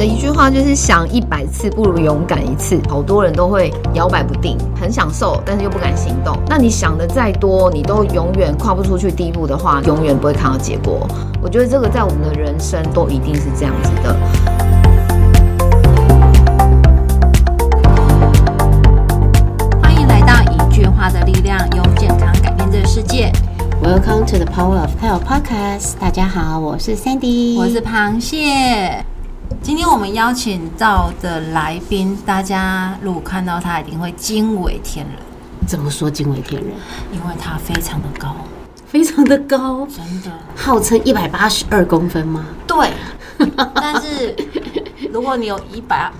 的一句话就是想一百次不如勇敢一次。好多人都会摇摆不定，很享受，但是又不敢行动。那你想的再多，你都永远跨不出去第一步的话，永远不会看到结果。我觉得这个在我们的人生都一定是这样子的。欢迎来到一句话的力量，用健康改变这个世界。Welcome to the Power of Health Podcast。大家好，我是 Sandy，我是螃蟹。今天我们邀请到的来宾，大家如果看到他，一定会惊为天人，怎么说惊为天人？因为他非常的高，非常的高，真的。号称一百八十二公分吗？对，但是如果你有一百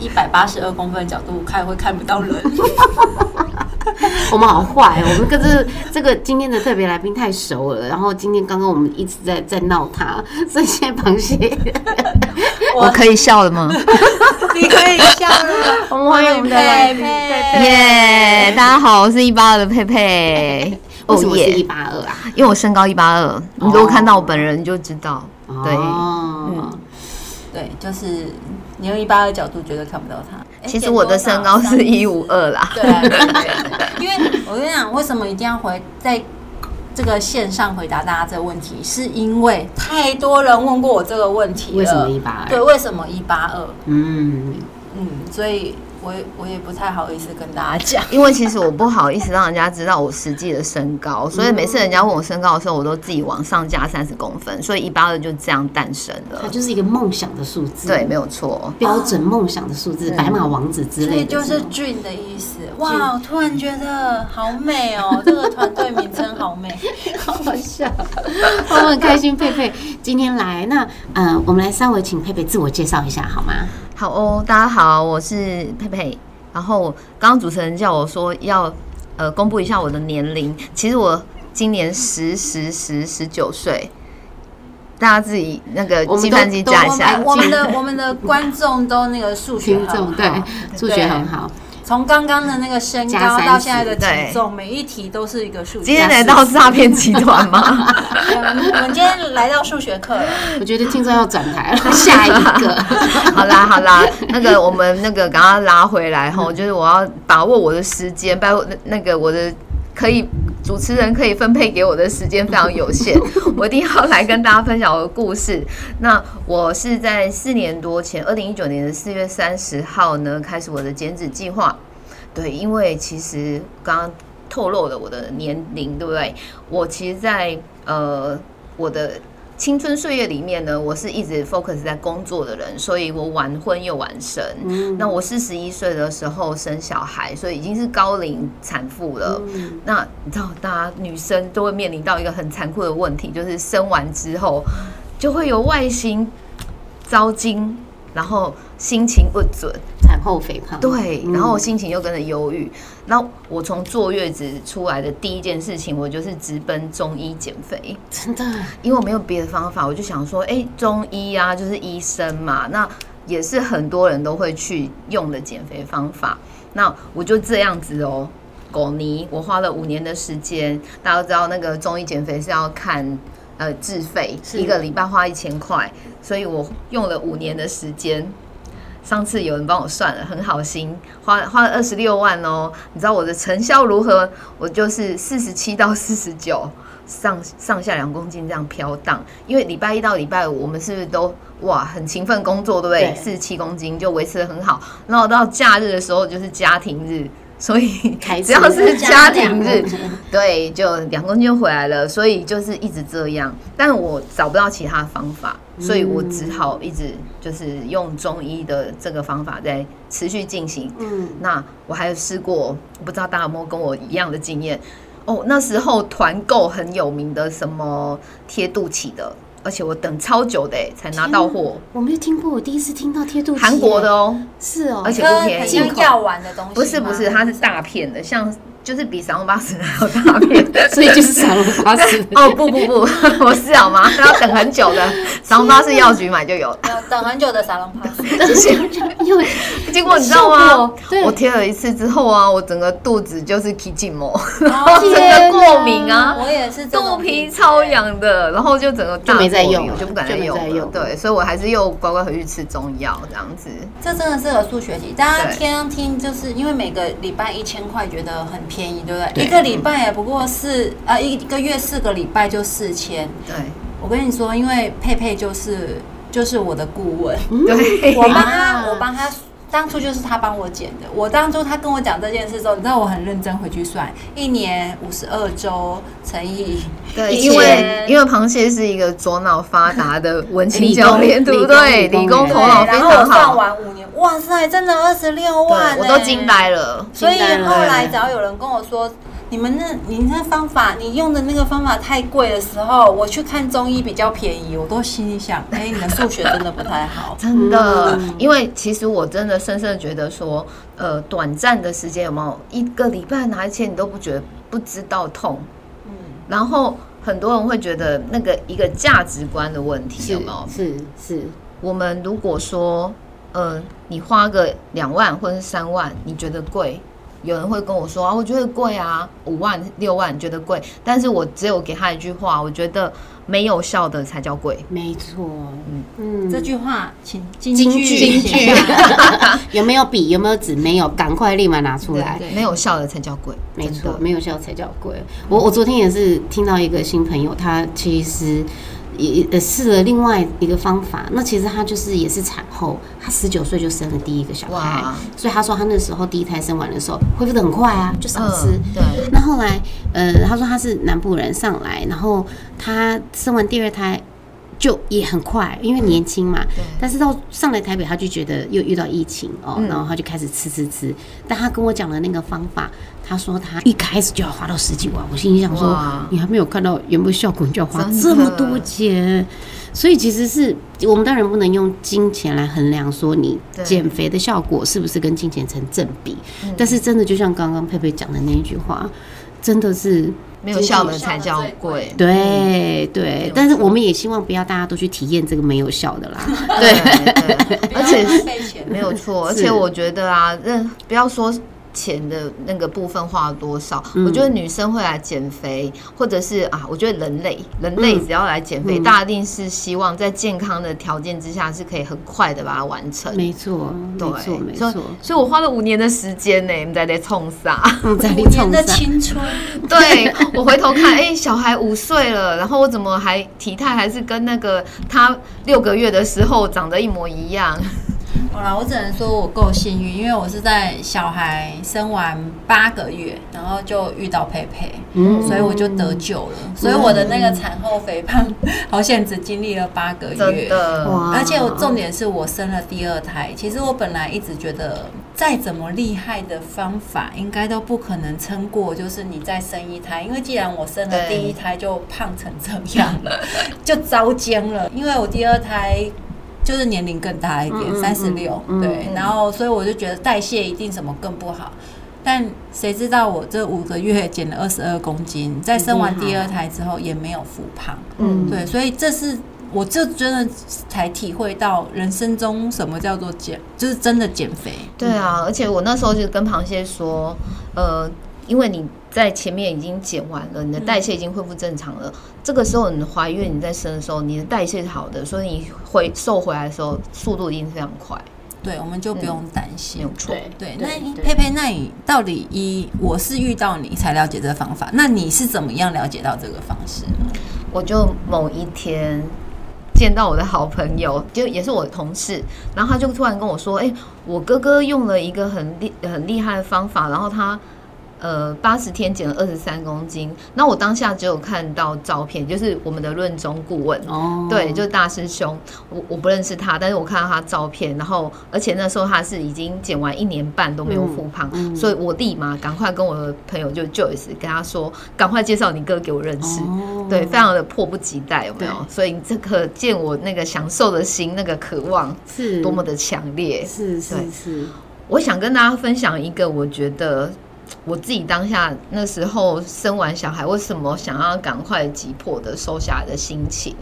一百八十二公分的角度看，会看不到人。我们好坏哦，我们跟这这个今天的特别来宾太熟了。然后今天刚刚我们一直在在闹他，所以现在螃蟹，我可以笑了吗？你可以笑了。我们欢迎我们的来宾佩耶！大家好，我是一八二的佩佩。为什么是一八二啊？因为我身高一八二，你如果看到我本人你就知道。对，嗯，对，就是你用一八二角度绝对看不到他。其实我的身高是一五。二啦。对啊，因为我跟你讲，为什么一定要回在这个线上回答大家这个问题，是因为太多人问过我这个问题了。为什么一八二对，为什么一八二？嗯，嗯，所以我也我也不太好意思跟大家讲。因为其实我不好意思让人家知道我实际的身高，所以每次人家问我身高的时候，我都自己往上加三十公分，所以一八二就这样诞生了。它就是一个梦想的数字，对，没有错。标准梦想的数字，白马王子之所以类的，就是俊的意思。哇，我突然觉得好美哦，这个团队名称好美。好好笑，我们很开心佩佩今天来。那呃，我们来稍微请佩佩自我介绍一下好吗？好哦，大家好，我是佩佩。然后刚刚主持人叫我说要呃公布一下我的年龄，其实我今年十十十十九岁，大家自己那个计算机加一下。我们的我们的观众都那个数学很好。听众对数学很好，从刚刚的那个身高到现在的体重，每一题都是一个数学。今天来到诈骗集团吗？我们今天来到数学课了，我觉得听众要转台了，下一个。好啦好啦，那个我们那个赶快拉回来哈，就是我要把握我的时间，包括那那个我的可以主持人可以分配给我的时间非常有限，我一定要来跟大家分享我的故事。那我是在四年多前，二零一九年的四月三十号呢，开始我的减脂计划。对，因为其实刚刚透露了我的年龄，对不对？我其实在，呃我的青春岁月里面呢，我是一直 focus 在工作的人，所以我晚婚又晚生。那我四十一岁的时候生小孩，所以已经是高龄产妇了。那你知道，大家女生都会面临到一个很残酷的问题，就是生完之后就会有外形糟精，然后心情不准。产后肥胖，对，嗯然后我心情又跟着忧郁。然后我从坐月子出来的第一件事情，我就是直奔中医减肥，真的因为我没有别的方法，我就想说，哎，中医啊，就是医生嘛，那也是很多人都会去用的减肥方法。那我就这样子哦，狗泥，我花了五年的时间。大家都知道那个中医减肥是要看呃自费，是一个礼拜花一千块，所以我用了五年的时间。上次有人帮我算了，很好心，花花了二十六万哦。你知道我的成效如何？我就是四十七到四十九，上上下两公斤这样飘荡。因为礼拜一到礼拜五，我们是不是都哇很勤奋工作，对不对？对四十七公斤就维持的很好。然后到假日的时候就是家庭日，所以只要是家庭日，对，就两公斤就回来了，所以就是一直这样，但我找不到其他方法，所以我只好一直就是用中医的这个方法在持续进行。嗯，那我还有试过，不知道大家有没有跟我一样的经验哦。那时候团购很有名的什么贴肚脐的，而且我等超久的欸才拿到货，我没有听过，我第一次听到贴肚脐，韩国的哦，是哦，而且跟不便宜。药丸的东西，不是不是，它是大片的，像就是比沙龙巴斯还要大片。所以就是沙龙巴斯。哦不不不，我是好吗？要等很久的，沙龙巴斯药局买就有了。要等很久的沙龙 pass，因为结果你知道吗我贴了一次之后啊，我整个肚子就是起筋膜，然然后整个过敏啊。我也是肚皮超痒的，然后就整个大就没再过敏用我就不敢再用了。再用对，所以我还是又乖乖回去吃中药这样子。这真的是个数学题，大家对听听，就是因为每个礼拜一千块觉得很便宜，对不对？对一个礼拜也不过四呃一个月四个礼拜就四千。对我跟你说，因为佩佩就是就是我的顾问，对，我帮他 啊我帮他。当初就是他帮我剪的。我当初他跟我讲这件事之后，你知道我很认真回去算，一年五十二周乘以对，因为因为螃蟹是一个左脑发达的文青教练，对不对？理工头脑非然后我算完五年，哇塞，真的二十六万、对我都惊。呆了。所以后来只要有人跟我说，你们那你那方法，你用的那个方法太贵的时候，我去看中医比较便宜，我都心里想，哎、你的数学真的不太好。真的，嗯因为其实我真的深深的觉得说，呃，短暂的时间有没有一个礼拜拿一千，你都不觉得不知道痛，嗯，然后很多人会觉得那个一个价值观的问题是有没有？是是，我们如果说，呃，你花个两万或者是三万，你觉得贵？有人会跟我说啊，我觉得贵啊，五万、六万觉得贵，但是我只有给他一句话，我觉得没有效的才叫贵。没错。嗯嗯这句话请京京剧有没有笔？有没有纸？没有，赶快立马拿出来。对没有效的才叫贵，没错没有效才叫贵。我我昨天也是听到一个新朋友，他其实也也试了另外一个方法。那其实她就是也是产后，她十九岁就生了第一个小孩，所以她说她那时候第一胎生完的时候恢复的很快啊，就少吃。嗯对，那后来，呃，她说她是南部人上来，然后她生完第二胎就也很快，因为年轻嘛。对但是到上来台北，他就觉得又遇到疫情哦，嗯然后他就开始吃吃吃。但他跟我讲的那个方法，他说他一开始就要花到十几万，我心里想说，你还没有看到有没有效果，你就要花这么多钱。所以其实是我们当然不能用金钱来衡量说你减肥的效果是不是跟金钱成正比，嗯。但是真的就像刚刚佩佩讲的那一句话，真的是没有效的才叫贵。对对，但是我们也希望不要大家都去体验这个没有效的啦。对 对，而且不要浪费钱。没有错，而且我觉得啊，任不要说钱的那个部分花了多少，嗯我觉得女生会来减肥，或者是啊，我觉得人类人类嗯只要来减肥，嗯大家一定是希望在健康的条件之下是可以很快的把它完成。没错，对没错，没所以错。所以我花了五年的时间呢，在 在冲啥？嗯，在五你年的，青春，对我回头看，哎、小孩五岁了，然后我怎么还体态还是跟那个他六个月的时候长得一模一样？好啦，我只能说我够幸运，因为我是在小孩生完八个月，然后就遇到佩佩，嗯所以我就得救了。所以我的那个产后肥胖，好险只经历了八个真月。的，哇而且我重点是我生了第二胎。其实我本来一直觉得，再怎么厉害的方法，应该都不可能撑过，就是你再生一胎。因为既然我生了第一胎就胖成这样了，就遭奸了。因为我第二胎就是年龄更大一点，三十六，嗯对，嗯然后所以我就觉得代谢一定什么更不好。但谁知道我这五个月减了二十二公斤，在生完第二胎之后也没有复胖。嗯，对，所以这是我就真的才体会到人生中什么叫做减，就是真的减肥。对啊，而且我那时候就跟螃蟹说，呃，因为你在前面已经减完了，你的代谢已经恢复正常了，这个时候你怀孕你在生的时候，你的代谢是好的，所以你回瘦回来的时候速度一定非常快，对，我们就不用担心。没有错。对，对那佩佩，那你到底一我是遇到你才了解这个方法，那你是怎么样了解到这个方式呢？我就某一天见到我的好朋友，就也是我的同事，然后他就突然跟我说：“哎、我哥哥用了一个很厉很厉害的方法，然后他。”呃，八十天减了二十三公斤，那我当下只有看到照片，就是我们的论中顾问，哦，对，就是大师兄，我我不认识他，但是我看到他照片，然后而且那时候他是已经减完一年半都没有复胖，嗯。嗯所以我立马赶快跟我的朋友就 Joyce 跟他说，赶快介绍你哥给我认识。哦。对，非常的迫不及待，有没有？所以这可见我那个享受的心，那个渴望是多么的强烈。是是对。是，我想跟大家分享一个，我觉得我自己当下那时候生完小孩，为什么想要赶快急迫的瘦下来的心情？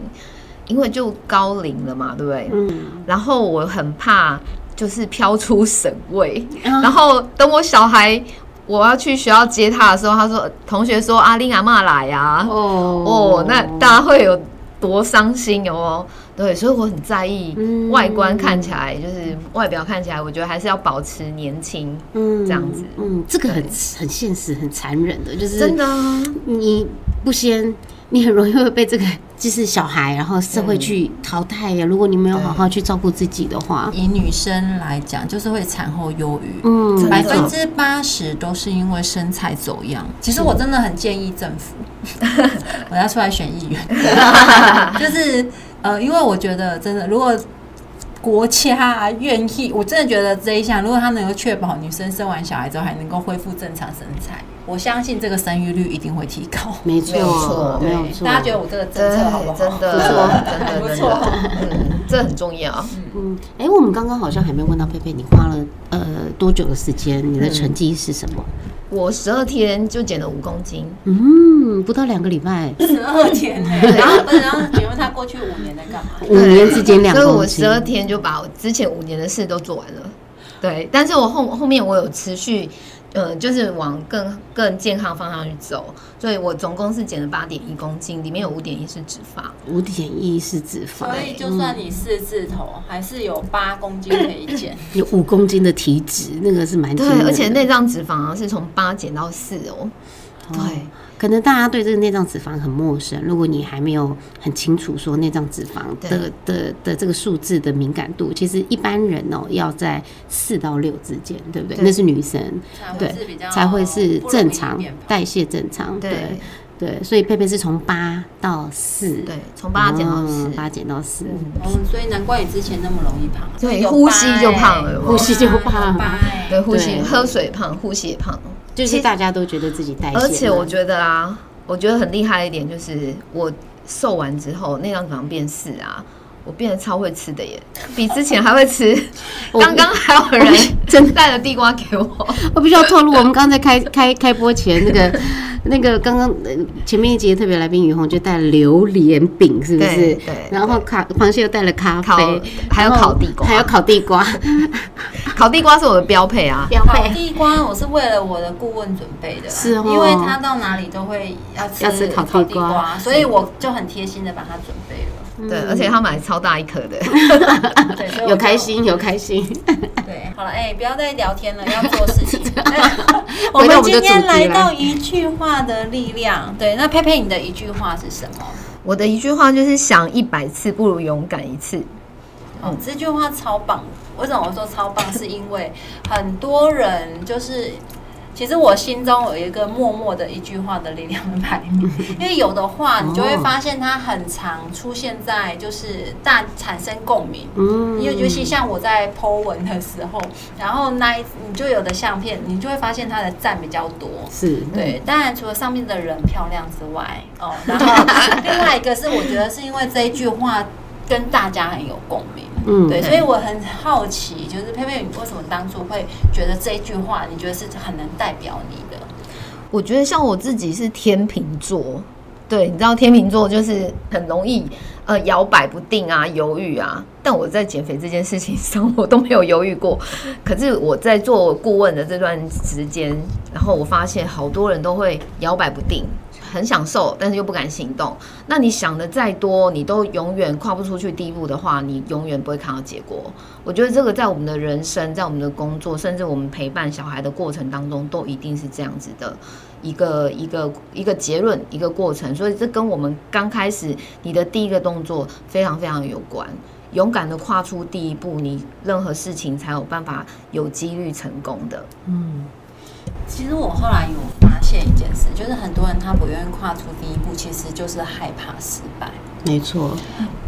因为就高龄了嘛，对不对？嗯，然后我很怕就是飘出神味，啊然后等我小孩我要去学校接他的时候，他说同学说阿玲阿妈来呀、哦哦，那大家会有多伤心哦？对，所以我很在意嗯。外观看起来，就是外表看起来，我觉得还是要保持年轻，嗯这样子。嗯，这个很很现实、很残忍的，就是真的啊，你不先，你很容易会被这个就是小孩，然后社会去淘汰呀。如果你没有好好去照顾自己的话，以女生来讲，就是会产后忧郁。嗯，百分之八十都是因为身材走样。其实我真的很建议政府，我要出来选议员，就是呃，因为我觉得真的，如果国家愿意，我真的觉得这一项，如果他能够确保女生生完小孩之后还能够恢复正常身材，我相信这个生育率一定会提高。没错错，没有错。大家觉得我这个政对策好不好？真的，不错真的，真不错这很重要。嗯，哎、我们刚刚好像还没问到佩佩，你花了呃多久的时间？你的成绩是什么？我十二天就减了五公斤，嗯，不到两个礼拜，十二天呢、然后不是，然后请问他过去五年在干嘛？五年之间两所以我十。二天就把我之前五年的事都做完了。对，但是我后后面我有持续，呃，就是往更更健康方向去走，所以我总共是减了八点一公斤，里面有五点一是脂肪。五点一是脂肪所，以就算你四字头，还是有八公斤可以减。有五公斤的体脂，那个是蛮对，的而且内脏脂肪是从八减到四哦。对，可能大家对这个内脏脂肪很陌生，如果你还没有很清楚说内脏脂肪的的的这个数字的敏感度，其实一般人哦要在四到六之间，对不对？对。那是女生，才会对是比较才会是正常代谢正常，对。对对，所以佩佩是从八到四，对，从八减到四。嗯，八减到四，嗯，哦，所以难怪你之前那么容易胖。啊，对呼吸就胖了。呼吸就胖。对，呼吸对喝水胖，呼吸也胖。就是大家都觉得自己代谢，而且我觉得啊，我觉得很厉害一点就是我瘦完之后，内脏脂肪变四啊，我变得超会吃的耶，比之前还会吃。刚刚还有人真带了地瓜给我，我必须要透露，我们刚才开开开播前，那个那个刚刚呃前面一节特别来宾雨虹就带了榴莲饼，是不是对对？然后卡螃蟹又带了咖啡，还有烤地瓜还有烤地瓜，烤地瓜是我的标配啊。标烤地瓜我是为了我的顾问准备的，是哦因为他到哪里都会要吃要吃烤地瓜地瓜，所以我就很贴心的把它准备了。对，而且他买超大一颗的。有开。心有开心。对，好了，哎、不要再聊天了，要做事情。我们今天来到一句话的力量。对，那佩佩，你的一句话是什么？我的一句话就是想一百次不如勇敢一次。哦，这句话超棒。为什么我说超棒？是因为很多人就是，其实我心中有一个默默的一句话的力量的排名，因为有的话你就会发现它很常出现在就是大产生共鸣。嗯。因为尤其像我在 Po 文的时候，然后那一你就有的相片，你就会发现它的赞比较多。是。对，当然除了上面的人漂亮之外，哦，然后 另外一个是我觉得是因为这一句话跟大家很有共鸣，嗯对，所以我很好奇，就是佩佩，你为什么当初会觉得这一句话，你觉得是很能代表你的？我觉得像我自己是天秤座，对，你知道天秤座就是很容易呃摇摆不定啊，犹豫啊。但我在减肥这件事情 上，我都没有犹豫过。可是我在做顾问的这段时间，然后我发现好多人都会摇摆不定。很享受，但是又不敢行动。那你想的再多，你都永远跨不出去第一步的话，你永远不会看到结果。我觉得这个在我们的人生，在我们的工作，甚至我们陪伴小孩的过程当中，都一定是这样子的一个一个一个结论，一个过程。所以这跟我们刚开始你的第一个动作非常非常有关。勇敢的跨出第一步，你任何事情才有办法有几率成功的。嗯其实我后来有发现一件事，就是很多人他不愿意跨出第一步，其实就是害怕失败。没错，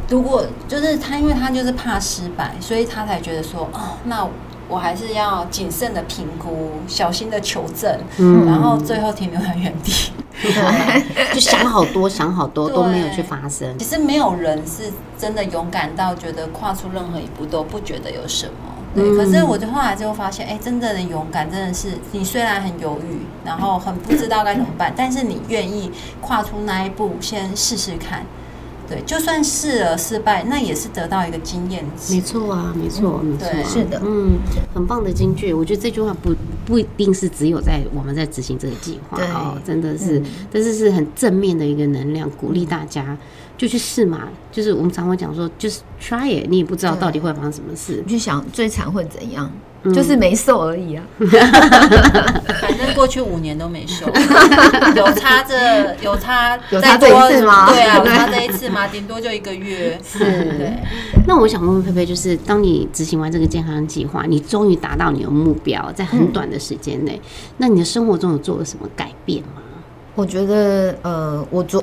如果就是他，因为他就是怕失败，所以他才觉得说，哦，那我还是要谨慎的评估，小心的求证，嗯然后最后停留在原地。就想好多想好多都没有去发生其。实没有人是真的勇敢到觉得跨出任何一步都不觉得有什么。对，嗯可是我就后来就发现，哎、真正的勇敢真的是你虽然很犹豫，然后很不知道该怎么办，但是你愿意跨出那一步，先试试看。对，就算试了失败，那也是得到一个经验值。没错啊，没错，没错对，是的嗯，很棒的金句。我觉得这句话不不一定是只有在我们在执行这个计划对哦，真的是嗯，但是是很正面的一个能量，鼓励大家就去试嘛。就是我们常会讲说，就是 try it，你也不知道到底会发生什么事你。去想最惨会怎样，嗯就是没瘦而已啊。反正过去五年都没瘦，有差这有差有差这一再多次吗对啊，有对差这一次吗？顶多就一个月。是对，那我想问问佩佩，就是当你执行完这个健康计划，你终于达到你的目标，在很短的时间内，那你的生活中有做了什么改变吗？我觉得呃，我昨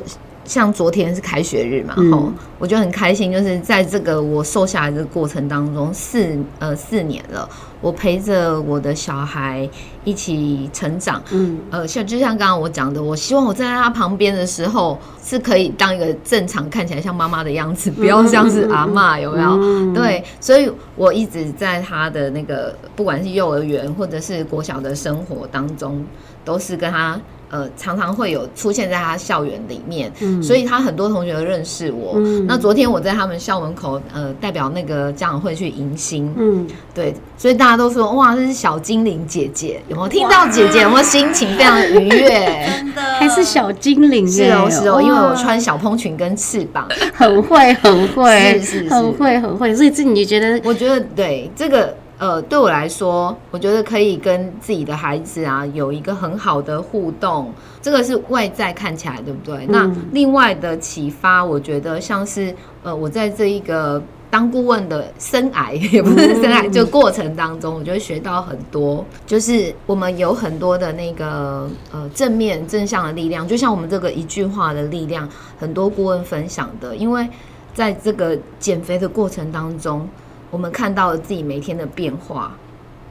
像昨天是开学日嘛，嗯吼、我就很开心，就是在这个我瘦下来的过程当中，四呃四年了，我陪着我的小孩一起成长。嗯呃，像就像刚刚我讲的，我希望我站在他旁边的时候，是可以当一个正常看起来像妈妈的样子，不要像是阿嬷，有没有？嗯对，所以我一直在他的那个不管是幼儿园或者是国小的生活当中，都是跟他呃常常会有出现在他校园里面，嗯。所以他很多同学都认识我。嗯。那昨天我在他们校门口呃代表那个家长会去迎新，嗯，对，所以大家都说哇，这是小精灵姐姐，有没有听到姐姐有没有心情非常愉悦？真的。还是小精灵耶。是哦，是哦，因为我穿小蓬裙跟翅膀，很会，很会，是是是。很会，很会。所以这你觉得，我觉得对这个呃，对我来说，我觉得可以跟自己的孩子啊有一个很好的互动，这个是外在看起来对不对？那另外的启发，我觉得像是呃，我在这一个。当顾问的生涯也不是生涯，就过程当中，我就会学到很多，就是我们有很多的那个呃正面正向的力量，就像我们这个一句话的力量，很多顾问分享的，因为在这个减肥的过程当中，我们看到了自己每天的变化，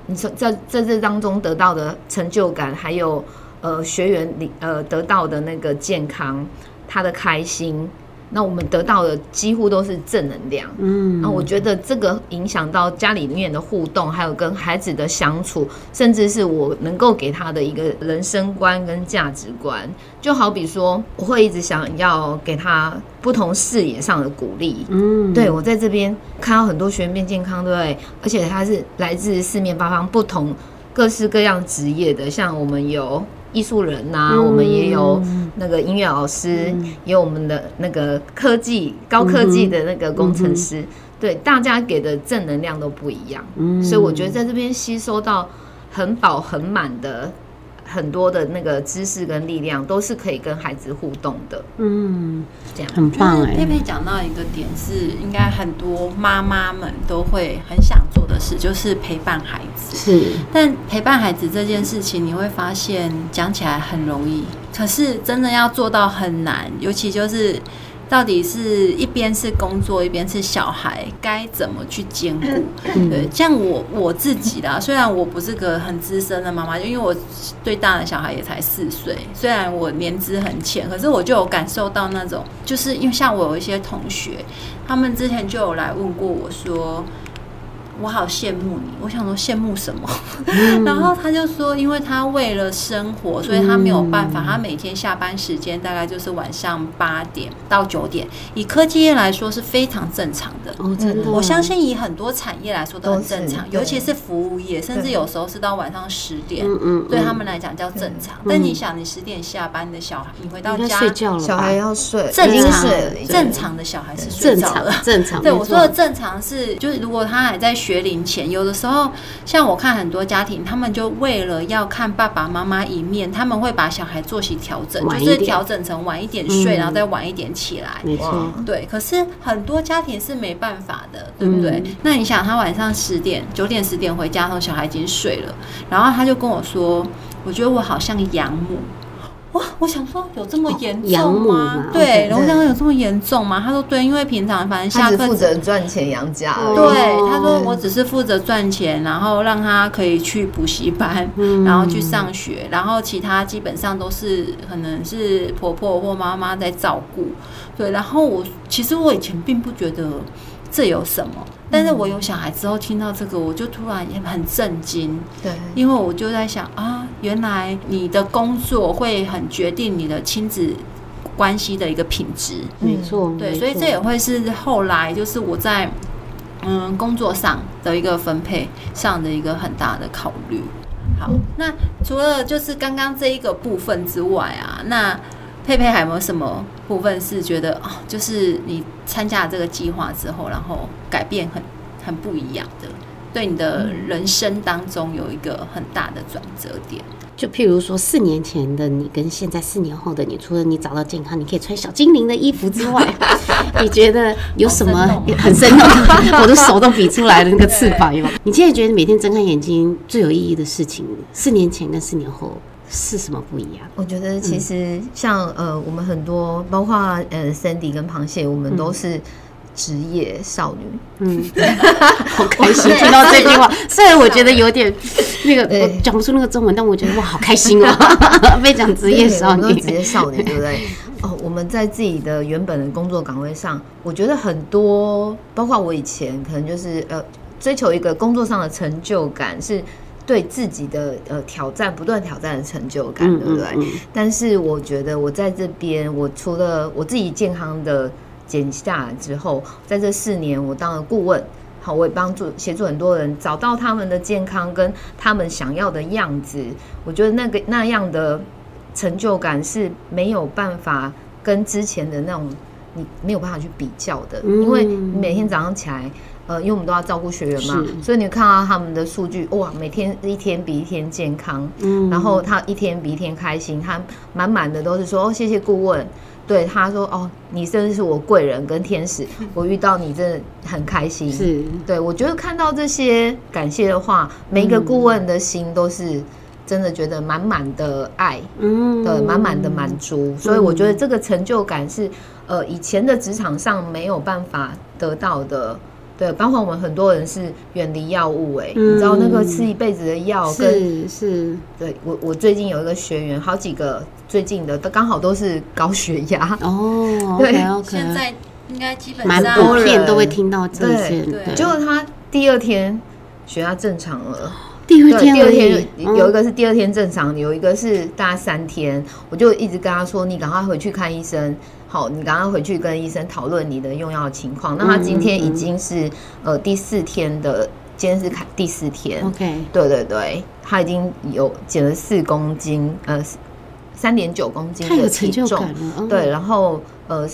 你从在在这当中得到的成就感，还有呃学员里呃得到的那个健康，他的开心，那我们得到的几乎都是正能量。嗯那我觉得这个影响到家里面的互动，还有跟孩子的相处，甚至是我能够给他的一个人生观跟价值观。就好比说，我会一直想要给他不同视野上的鼓励。嗯，对我在这边看到很多学员变健康，对不对？而且他是来自四面八方、不同各式各样职业的，像我们有艺术人呐、嗯。我们也有那个音乐老师，也有我们的那个科技高科技的那个工程师。对，大家给的正能量都不一样，嗯。所以我觉得在这边吸收到很饱很满的很多的那个知识跟力量，都是可以跟孩子互动的。嗯，这样很棒哎、就是佩佩讲到一个点是，应该很多妈妈们都会很想做的事，就是陪伴孩子。是，但陪伴孩子这件事情，你会发现讲起来很容易，可是真的要做到很难，尤其就是。到底是一边是工作，一边是小孩，该怎么去兼顾？嗯对，像我我自己啦，虽然我不是个很资深的妈妈，就因为我最大的小孩也才四岁，虽然我年资很浅，可是我就有感受到那种，就是因为像我有一些同学，他们之前就有来问过我说。我好羡慕你，我想说羡慕什么？然后他就说，因为他为了生活，所以他没有办法，他每天下班时间大概就是晚上八点到九点，以科技业来说是非常正常的。哦，真的，我相信以很多产业来说都很正常，尤其是服务业，甚至有时候是到晚上十点，嗯嗯，对嗯他们来讲叫正常。但你想，你十点下班，你的小孩，你回到家，睡觉了，小孩要睡，正常正常的小孩是睡正常着了。正常，对我说的正常是，就是如果他还在学龄前，有的时候像我看很多家庭，他们就为了要看爸爸妈妈一面，他们会把小孩作息调整，就是调整成晚一点睡，嗯然后再晚一点起来。没错，对，可是很多家庭是没办法的，对不对？嗯那你想，他晚上十点、九点、十点回家的时候，小孩已经睡了，然后他就跟我说：“我觉得我好像养母。”哇，我想说有这么严重吗嘛？对然后我想说有这么严重吗？他说对，因为平常反正他只负下课责赚钱养家。对，哦他说我只是负责赚钱，然后让他可以去补习班，嗯然后去上学，然后其他基本上都是可能是婆婆或妈妈在照顾。对，然后我其实我以前并不觉得这有什么，但是我有小孩之后听到这个，我就突然也很震惊，对，因为我就在想啊，原来你的工作会很决定你的亲子关系的一个品质。没错，对，所以这也会是后来就是我在嗯工作上的一个分配上的一个很大的考虑。好，那除了就是刚刚这一个部分之外啊，那佩佩还有没有什么部分是觉得哦，就是你参加了这个计划之后，然后改变很很不一样的，对你的人生当中有一个很大的转折点？就譬如说，四年前的你跟现在四年后的你，除了你找到健康，你可以穿小精灵的衣服之外，你觉得有什么很生动？我的手都比出来的那个翅膀有没有？你现在觉得每天睁开眼睛最有意义的事情，四年前跟四年后是什么不一样？我觉得其实像呃，我们很多包括呃 Sandy 跟螃蟹，我们都是职业少女。嗯，好开心听到这句话。虽然我觉得有点那个，对我讲不出那个中文，但我觉得哇，好开心哦！被讲职业少女职业少女，对不对？哦，我们在自己的原本的工作岗位上，我觉得很多，包括我以前可能就是呃，追求一个工作上的成就感，是对自己的呃挑战不断挑战的成就感，对不对？嗯但是我觉得我在这边，我除了我自己健康的减下来之后，在这四年我当了顾问，好，我也帮助协助很多人找到他们的健康跟他们想要的样子。我觉得那个那样的成就感是没有办法跟之前的那种你没有办法去比较的，嗯因为你每天早上起来。呃，因为我们都要照顾学员嘛，所以你看到他们的数据，哇，每天一天比一天健康，嗯然后他一天比一天开心，他满满的都是说哦，谢谢顾问。对他说哦，你真的是我贵人跟天使，我遇到你真的很开心。是对我觉得看到这些感谢的话，每一个顾问的心都是真的觉得满满的爱，嗯对，满满的满足。所以我觉得这个成就感是呃以前的职场上没有办法得到的。对，包括我们很多人是远离药物、哎、你知道那个吃一辈子的药跟是。是，对我，我最近有一个学员，好几个最近的都刚好都是高血压，哦 对。现在应该基本蛮上普遍人都会听到这对件，对。结果他第二天血压正常了。第二对，第二天有一嗯个是第二天正常，有一个是大概三天，我就一直跟他说，你赶快回去看医生。好，你赶快回去跟医生讨论你的用药情况。那他今天已经是呃第四天的，今天是开第四天。OK，对对对，他已经有减了四公斤，呃，三点九公斤的体重对，然后呃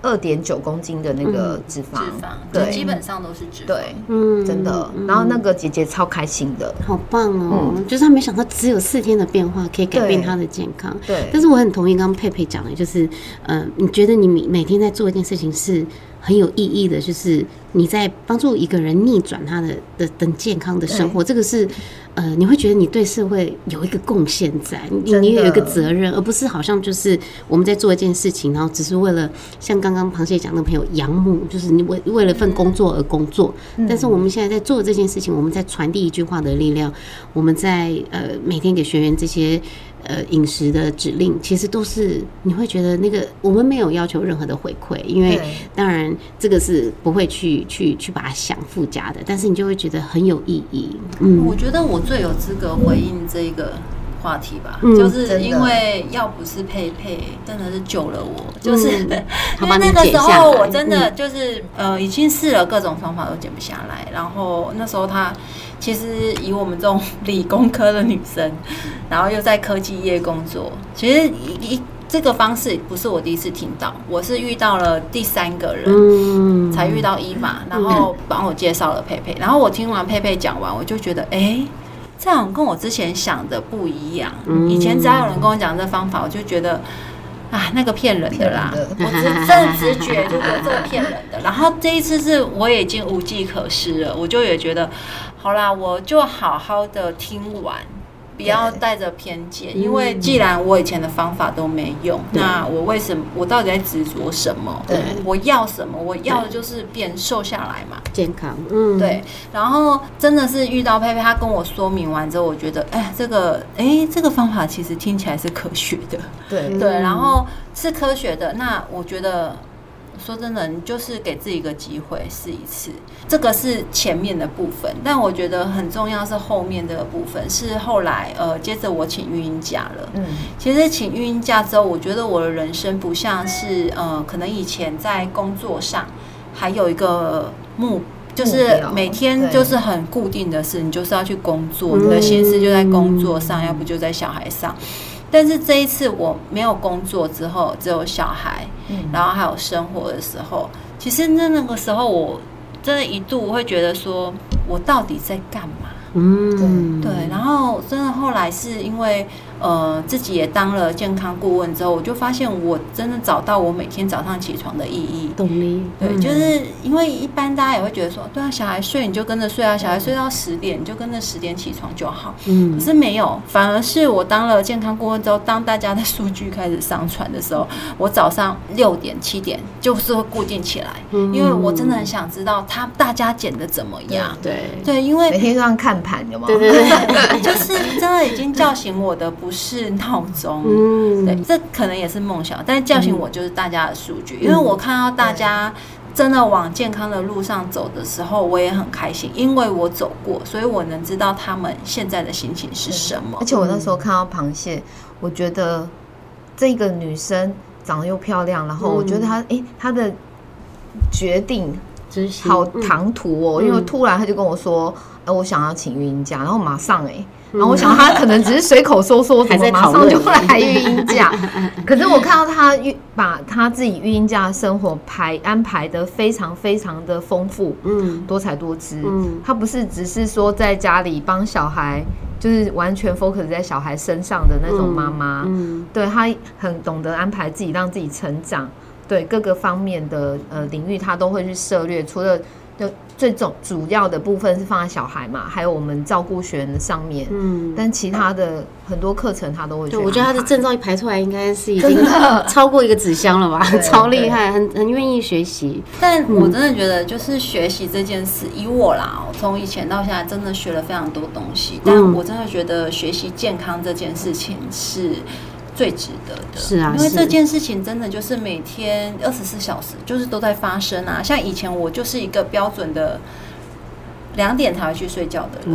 二点九公斤的那个脂肪，脂肪，对基本上都是脂肪。对，嗯真的。然后那个姐姐超开心的，好棒哦！就是她没想到只有四天的变化可以改变她的健康。对但是我很同意刚刚佩佩讲的，就是，呃，你觉得你每每天在做一件事情是很有意义的，就是你在帮助一个人逆转他的的等健康的生活，这个是，呃，你会觉得你对社会有一个贡献在，你你有一个责任，而不是好像就是我们在做一件事情，然后只是为了像刚刚螃蟹讲的朋友养母，就是你为为了份工作而工作。但是我们现在在做这件事情，我们在传递一句话的力量，我们在呃每天给学员这些呃饮食的指令，其实都是你会觉得那个我们没有要求任何的回馈，因为当然这个是不会去去去把它想附加的，但是你就会觉得很有意义。嗯我觉得我最有资格回应这个话题吧，嗯就是因为要不是佩佩，真的是救了我，就是、因为那个时候我真的就是、呃，已经试了各种方法都减不下来，然后那时候他其实以我们这种理工科的女生，然后又在科技业工作，其实一一这个方式不是我第一次听到，我是遇到了第三个人。嗯才遇到伊玛，然后帮我介绍了佩佩。然后我听完佩佩讲完，我就觉得，哎、这样跟我之前想的不一样。嗯以前只要有人跟我讲这方法，我就觉得。啊，那个骗人的啦！我直真的直觉就觉得这个骗人的。然后这一次是我也已经无计可施了，我就也觉得，好啦，我就好好的听完不要带着偏见，因为既然我以前的方法都没用，那我为什么我到底在执着什么？对，我要什么？我要的就是变瘦下来嘛，健康。嗯，对。然后真的是遇到佩佩，他跟我说明完之后，我觉得，哎，这个，哎，这个方法其实听起来是科学的，对对，然后是科学的。那我觉得。说真的，你就是给自己一个机会试一次，这个是前面的部分。但我觉得很重要是后面的部分，是后来呃，接着我请孕婴假了。嗯，其实请孕婴假之后，我觉得我的人生不像是呃，可能以前在工作上还有一个目，就是每天就是很固定的事，你就是要去工作，你的心思就在工作上，要不就在小孩上。但是这一次我没有工作之后，只有小孩，然后还有生活的时候，其实那那个时候，我真的一度会觉得说，我到底在干嘛？嗯，对，然后真的后来是因为。呃，自己也当了健康顾问之后，我就发现我真的找到我每天早上起床的意义、动力。对，就是因为一般大家也会觉得说，对啊，小孩睡你就跟着睡啊，小孩睡到十点你就跟着十点起床就好。嗯，可是没有，反而是我当了健康顾问之后，当大家的数据开始上传的时候，我早上六点、七点就是会固定起来，嗯因为我真的很想知道他大家减的怎么样。对对，因为每天都要看盘，有吗？对对对，就是真的已经叫醒我的。不是闹钟，嗯，对，这可能也是梦想，但是叫醒我就是大家的数据，因为我看到大家真的往健康的路上走的时候，我也很开心，因为我走过，所以我能知道他们现在的心情是什么。而且我那时候看到螃蟹，我觉得这个女生长得又漂亮，然后我觉得她，哎，她的决定好唐突哦，因为突然她就跟我说，哎，我想要请孕假，然后马上哎。然后我想他可能只是随口说说，怎么马上就来育婴假？可是我看到他育把他自己育婴假生活排安排的非常非常的丰富，嗯，多彩多姿。嗯，他不是只是说在家里帮小孩，就是完全 focus 在小孩身上的那种妈妈。嗯，对他很懂得安排自己，让自己成长。对各个方面的呃领域，他都会去涉略。除了就最重主要的部分是放在小孩嘛，还有我们照顾学员的上面。嗯，但其他的很多课程他都会。对，我觉得他的证照一排出来，应该是已经 超过一个纸箱了吧？超厉害，很很愿意学习。但我真的觉得，就是学习这件事，以我啦，从以前到现在，真的学了非常多东西。但我真的觉得，学习健康这件事情是。最值得的，是啊，因为这件事情真的就是每天二十四小时，就是都在发生啊。像以前我就是一个标准的两点才会去睡觉的人，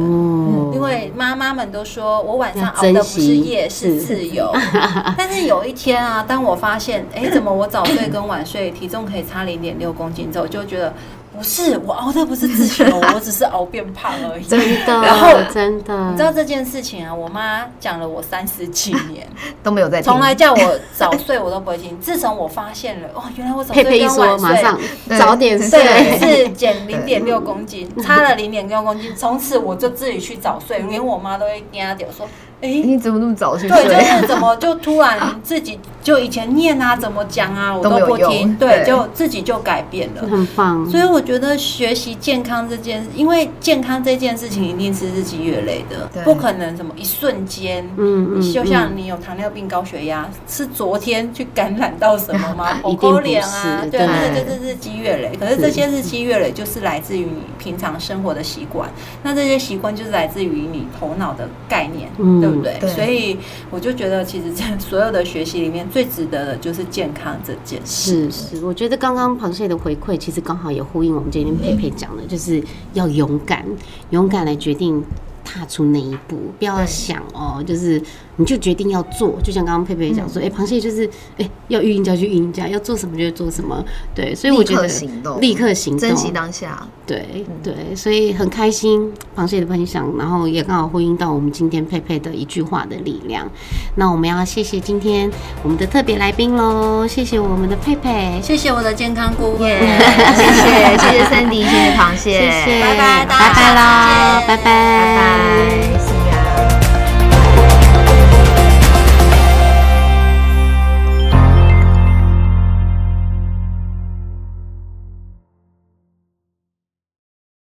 因为妈妈们都说我晚上熬的不是夜是自由。但是有一天啊，当我发现，哎，怎么我早睡跟晚睡体重可以差零点六公斤之后，就觉得。不是我熬的不是自由，我只是熬变胖而已。真的，然后真的，你知道这件事情啊？我妈讲了我三十几年 都没有在，从来叫我早睡我都不会听。自从我发现了，哦，原来我早睡 跟晚睡早点睡是减零点六公斤，差了零点六公斤，从此我就自己去早睡，连我妈都会嗲嗲说。哎，你怎么那么早去睡？对，就是怎么就突然自己就以前念啊，怎么讲啊，我都不听。对，就自己就改变了，很棒。所以我觉得学习健康这件，因为健康这件事情一定是日积月累的，不可能什么一瞬间。嗯嗯。就像你有糖尿病、高血压，是昨天去感染到什么吗？火锅脸啊。对，那个就是日积月累。可是这些日积月累就是来自于你平常生活的习惯，那这些习惯就是来自于你头脑的概念，嗯对。对，所以我就觉得，其实在所有的学习里面，最值得的就是健康这件事。是是，我觉得刚刚螃蟹的回馈，其实刚好也呼应我们今天佩佩讲的，就是要勇敢，勇敢来决定。踏出那一步，不要想哦，就是你就决定要做，就像刚刚佩佩讲说，哎，螃蟹就是哎，要育婴就去育婴家，要做什么就做什么，对，所以我觉得行动，立刻行动，珍惜当下，对对，所以很开心螃蟹的分享，然后也刚好呼应到我们今天佩佩的一句话的力量。那我们要谢谢今天我们的特别来宾喽，谢谢我们的佩佩，谢谢我的健康顾问，谢谢谢谢森迪，谢谢螃蟹，谢谢，拜拜，拜拜啦，拜拜，拜拜。